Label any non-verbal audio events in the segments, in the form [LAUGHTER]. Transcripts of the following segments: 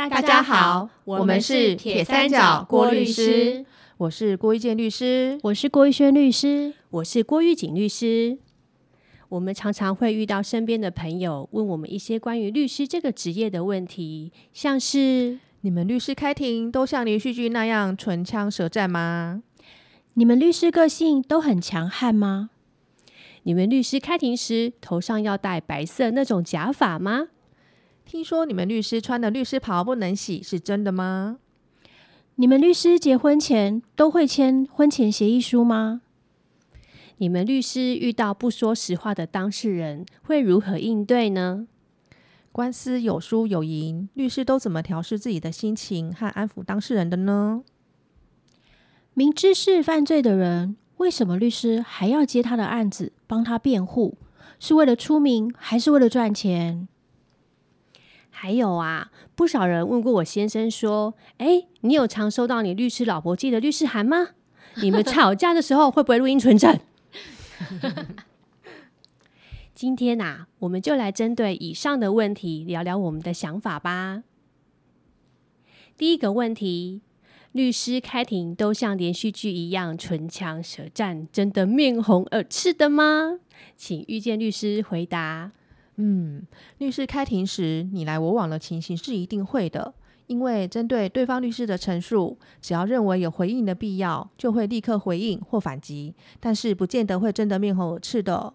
嗨，大家好，我们是铁三角郭律师，我是郭一健律师，我是郭玉轩律师，我是郭玉锦律师。我们常常会遇到身边的朋友问我们一些关于律师这个职业的问题，像是你们律师开庭都像连续剧那样唇枪舌战吗？你们律师个性都很强悍吗？你们律师开庭时头上要戴白色那种假发吗？听说你们律师穿的律师袍不能洗，是真的吗？你们律师结婚前都会签婚前协议书吗？你们律师遇到不说实话的当事人会如何应对呢？官司有输有赢，律师都怎么调试自己的心情和安抚当事人的呢？明知是犯罪的人，为什么律师还要接他的案子，帮他辩护？是为了出名，还是为了赚钱？还有啊，不少人问过我先生说：“哎，你有常收到你律师老婆寄的律师函吗？[LAUGHS] 你们吵架的时候会不会录音存证？” [LAUGHS] 今天呐，我们就来针对以上的问题聊聊我们的想法吧。第一个问题：律师开庭都像连续剧一样唇枪舌战，真的面红耳赤的吗？请遇见律师回答。嗯，律师开庭时你来我往的情形是一定会的，因为针对对方律师的陈述，只要认为有回应的必要，就会立刻回应或反击，但是不见得会真的面红耳赤的。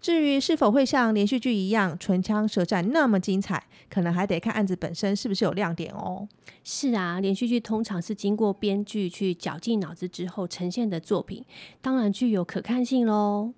至于是否会像连续剧一样唇枪舌战那么精彩，可能还得看案子本身是不是有亮点哦。是啊，连续剧通常是经过编剧去绞尽脑汁之后呈现的作品，当然具有可看性喽。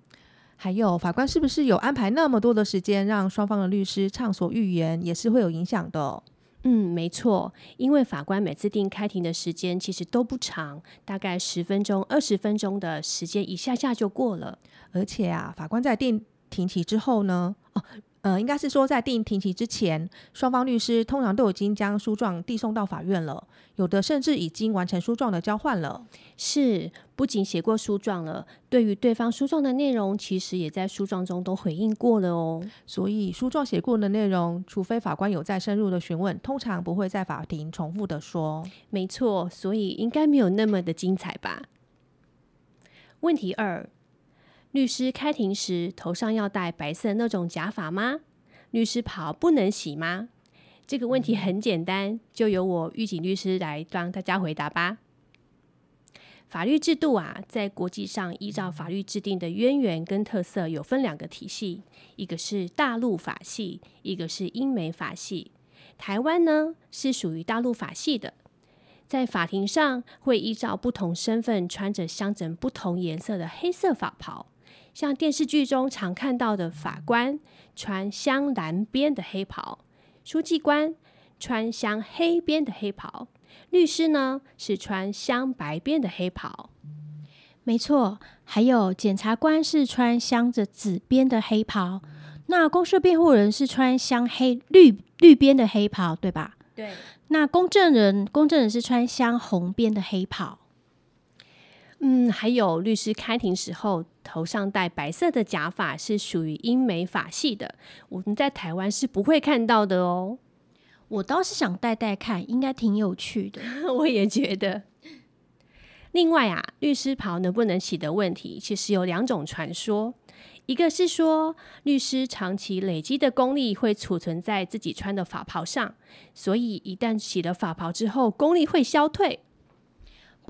还有法官是不是有安排那么多的时间让双方的律师畅所欲言，也是会有影响的。嗯，没错，因为法官每次定开庭的时间其实都不长，大概十分钟、二十分钟的时间一下下就过了。而且啊，法官在定庭期之后呢，哦。呃，应该是说在定庭期之前，双方律师通常都已经将诉状递送到法院了，有的甚至已经完成诉状的交换了。是，不仅写过诉状了，对于对方诉状的内容，其实也在诉状中都回应过了哦。所以诉状写过的内容，除非法官有再深入的询问，通常不会在法庭重复的说。没错，所以应该没有那么的精彩吧？问题二。律师开庭时头上要戴白色那种假发吗？律师袍不能洗吗？这个问题很简单，就由我狱警律师来帮大家回答吧。法律制度啊，在国际上依照法律制定的渊源跟特色，有分两个体系，一个是大陆法系，一个是英美法系。台湾呢是属于大陆法系的，在法庭上会依照不同身份穿着镶着不同颜色的黑色法袍。像电视剧中常看到的，法官穿镶蓝边的黑袍，书记官穿镶黑边的黑袍，律师呢是穿镶白边的黑袍。没错，还有检察官是穿镶着紫边的黑袍，那公诉辩护人是穿镶黑绿绿边的黑袍，对吧？对。那公证人，公证人是穿镶红边的黑袍。嗯，还有律师开庭时候头上戴白色的假发是属于英美法系的，我们在台湾是不会看到的哦。我倒是想戴戴看，应该挺有趣的。[LAUGHS] 我也觉得。另外啊，律师袍能不能洗的问题，其实有两种传说。一个是说，律师长期累积的功力会储存在自己穿的法袍上，所以一旦洗了法袍之后，功力会消退。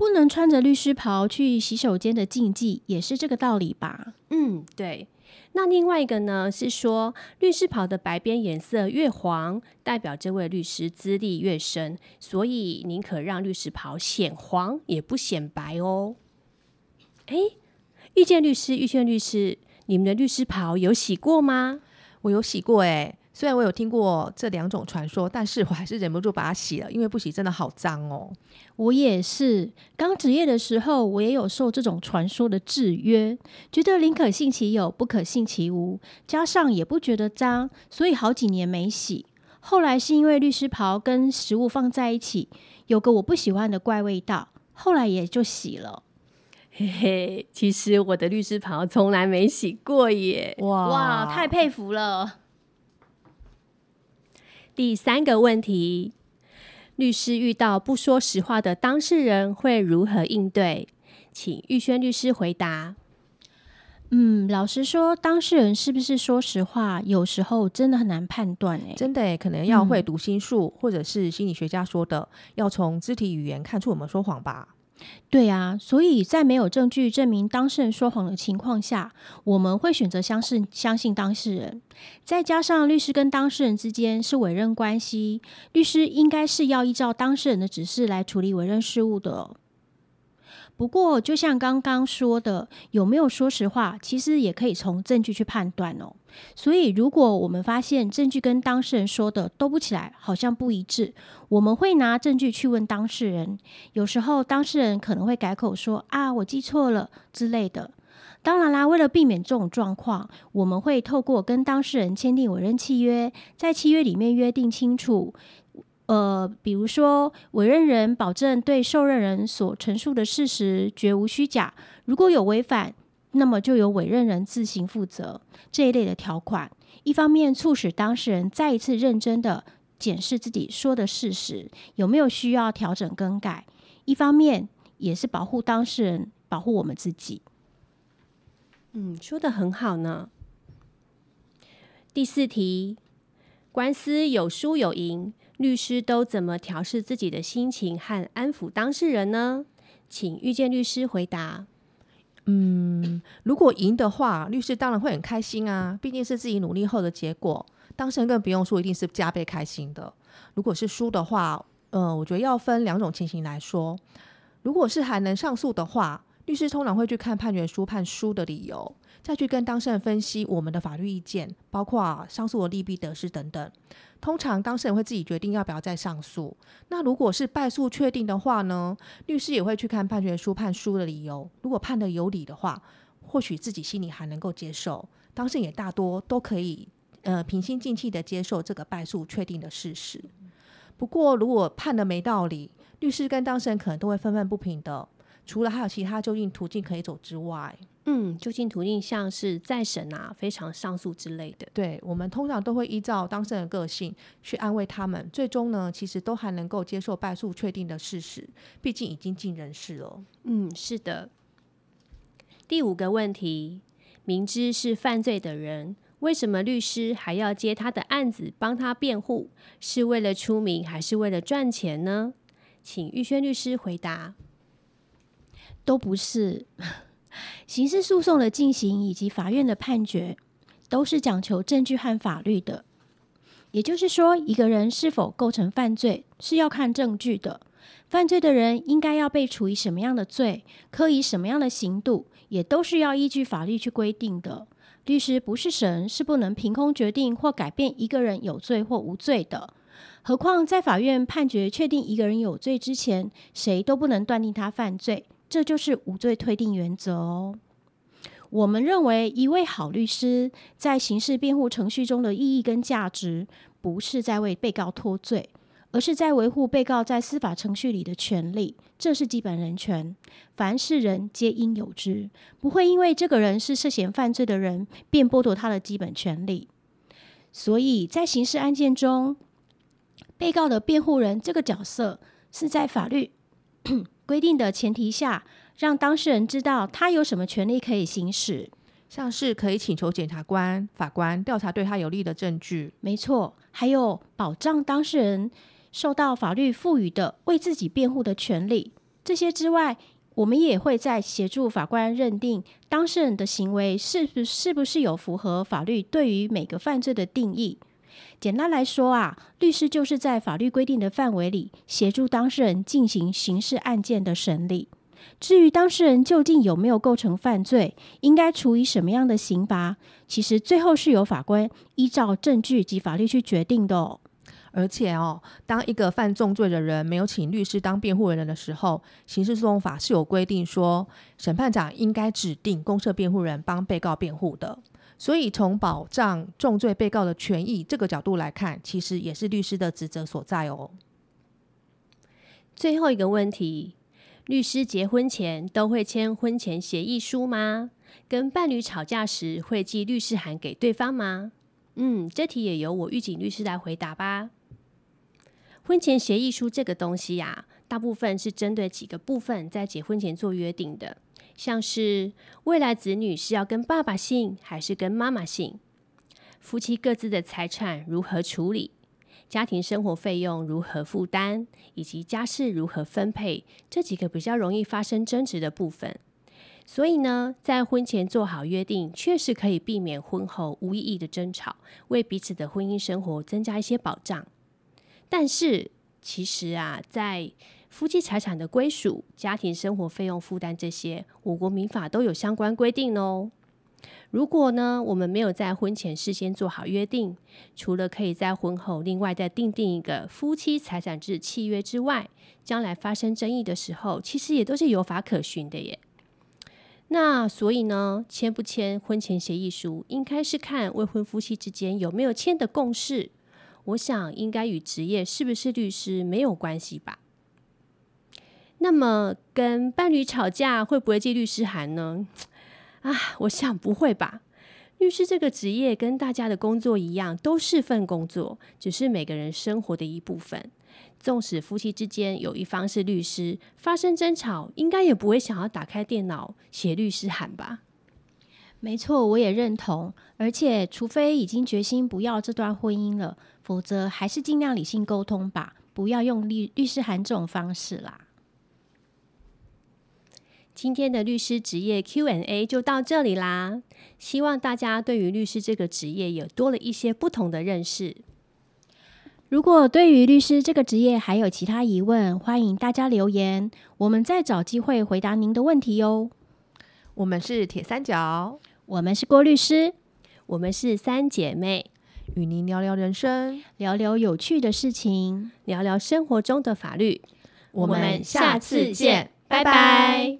不能穿着律师袍去洗手间的禁忌，也是这个道理吧？嗯，对。那另外一个呢，是说律师袍的白边颜色越黄，代表这位律师资历越深，所以宁可让律师袍显黄，也不显白哦。哎，遇见律师，遇见律师，你们的律师袍有洗过吗？我有洗过，哎。虽然我有听过这两种传说，但是我还是忍不住把它洗了，因为不洗真的好脏哦。我也是，刚职业的时候，我也有受这种传说的制约，觉得宁可信其有，不可信其无，加上也不觉得脏，所以好几年没洗。后来是因为律师袍跟食物放在一起，有个我不喜欢的怪味道，后来也就洗了。嘿嘿，其实我的律师袍从来没洗过耶！哇哇，太佩服了。第三个问题，律师遇到不说实话的当事人会如何应对？请玉轩律师回答。嗯，老实说，当事人是不是说实话，有时候真的很难判断。哎，真的，可能要会读心术，或者是心理学家说的，要从肢体语言看出我们说谎吧。对啊，所以在没有证据证明当事人说谎的情况下，我们会选择相信相信当事人。再加上律师跟当事人之间是委任关系，律师应该是要依照当事人的指示来处理委任事务的。不过，就像刚刚说的，有没有说实话，其实也可以从证据去判断哦。所以，如果我们发现证据跟当事人说的都不起来，好像不一致，我们会拿证据去问当事人。有时候，当事人可能会改口说：“啊，我记错了”之类的。当然啦，为了避免这种状况，我们会透过跟当事人签订委任契约，在契约里面约定清楚。呃，比如说，委任人保证对受任人所陈述的事实绝无虚假，如果有违反，那么就由委任人自行负责。这一类的条款，一方面促使当事人再一次认真的检视自己说的事实有没有需要调整更改，一方面也是保护当事人，保护我们自己。嗯，说的很好呢。第四题，官司有输有赢。律师都怎么调试自己的心情和安抚当事人呢？请遇见律师回答。嗯，如果赢的话，律师当然会很开心啊，毕竟是自己努力后的结果。当事人更不用说，一定是加倍开心的。如果是输的话，呃，我觉得要分两种情形来说。如果是还能上诉的话，律师通常会去看判决书判输的理由，再去跟当事人分析我们的法律意见，包括上诉的利弊得失等等。通常当事人会自己决定要不要再上诉。那如果是败诉确定的话呢？律师也会去看判决书判输的理由。如果判的有理的话，或许自己心里还能够接受。当事人也大多都可以呃平心静气的接受这个败诉确定的事实。不过如果判的没道理，律师跟当事人可能都会愤愤不平的。除了还有其他就近途径可以走之外。嗯，就近途径像是再审啊、非常上诉之类的。对，我们通常都会依照当事人的个性去安慰他们。最终呢，其实都还能够接受败诉确定的事实，毕竟已经尽人事了。嗯，是的。第五个问题：明知是犯罪的人，为什么律师还要接他的案子帮他辩护？是为了出名，还是为了赚钱呢？请玉轩律师回答。都不是。刑事诉讼的进行以及法院的判决，都是讲求证据和法律的。也就是说，一个人是否构成犯罪，是要看证据的。犯罪的人应该要被处以什么样的罪，科以什么样的刑度，也都是要依据法律去规定的。律师不是神，是不能凭空决定或改变一个人有罪或无罪的。何况在法院判决确定一个人有罪之前，谁都不能断定他犯罪。这就是无罪推定原则哦。我们认为，一位好律师在刑事辩护程序中的意义跟价值，不是在为被告脱罪，而是在维护被告在司法程序里的权利。这是基本人权，凡是人皆应有之，不会因为这个人是涉嫌犯罪的人，便剥夺他的基本权利。所以在刑事案件中，被告的辩护人这个角色是在法律。规定的前提下，让当事人知道他有什么权利可以行使，像是可以请求检察官、法官调查对他有利的证据。没错，还有保障当事人受到法律赋予的为自己辩护的权利。这些之外，我们也会在协助法官认定当事人的行为是不是不是有符合法律对于每个犯罪的定义。简单来说啊，律师就是在法律规定的范围里协助当事人进行刑事案件的审理。至于当事人究竟有没有构成犯罪，应该处以什么样的刑罚，其实最后是由法官依照证据及法律去决定的哦。而且哦，当一个犯重罪的人没有请律师当辩护人的时候，刑事诉讼法是有规定说，审判长应该指定公设辩护人帮被告辩护的。所以，从保障重罪被告的权益这个角度来看，其实也是律师的职责所在哦。最后一个问题：律师结婚前都会签婚前协议书吗？跟伴侣吵架时会寄律师函给对方吗？嗯，这题也由我预警律师来回答吧。婚前协议书这个东西呀、大部分是针对几个部分在结婚前做约定的，像是未来子女是要跟爸爸姓还是跟妈妈姓，夫妻各自的财产如何处理，家庭生活费用如何负担，以及家事如何分配，这几个比较容易发生争执的部分。所以呢，在婚前做好约定，确实可以避免婚后无意义的争吵，为彼此的婚姻生活增加一些保障。但是，其实啊，在夫妻财产的归属、家庭生活费用负担这些，我国民法都有相关规定哦。如果呢，我们没有在婚前事先做好约定，除了可以在婚后另外再订定一个夫妻财产制契约之外，将来发生争议的时候，其实也都是有法可循的耶。那所以呢，签不签婚前协议书，应该是看未婚夫妻之间有没有签的共识。我想应该与职业是不是律师没有关系吧。那么跟伴侣吵架会不会寄律师函呢？[TSK] 啊，我想不会吧。律师这个职业跟大家的工作一样，都是份工作，只是每个人生活的一部分。纵使夫妻之间有一方是律师，发生争吵，应该也不会想要打开电脑写律师函吧？没错，我也认同。而且，除非已经决心不要这段婚姻了，否则还是尽量理性沟通吧，不要用律律师函这种方式啦。今天的律师职业 Q&A 就到这里啦，希望大家对于律师这个职业有多了一些不同的认识。如果对于律师这个职业还有其他疑问，欢迎大家留言，我们再找机会回答您的问题哟。我们是铁三角，我们是郭律师，我们是三姐妹，与您聊聊人生。聊聊有趣的事情。聊聊生活中的法律。我们下次见，拜拜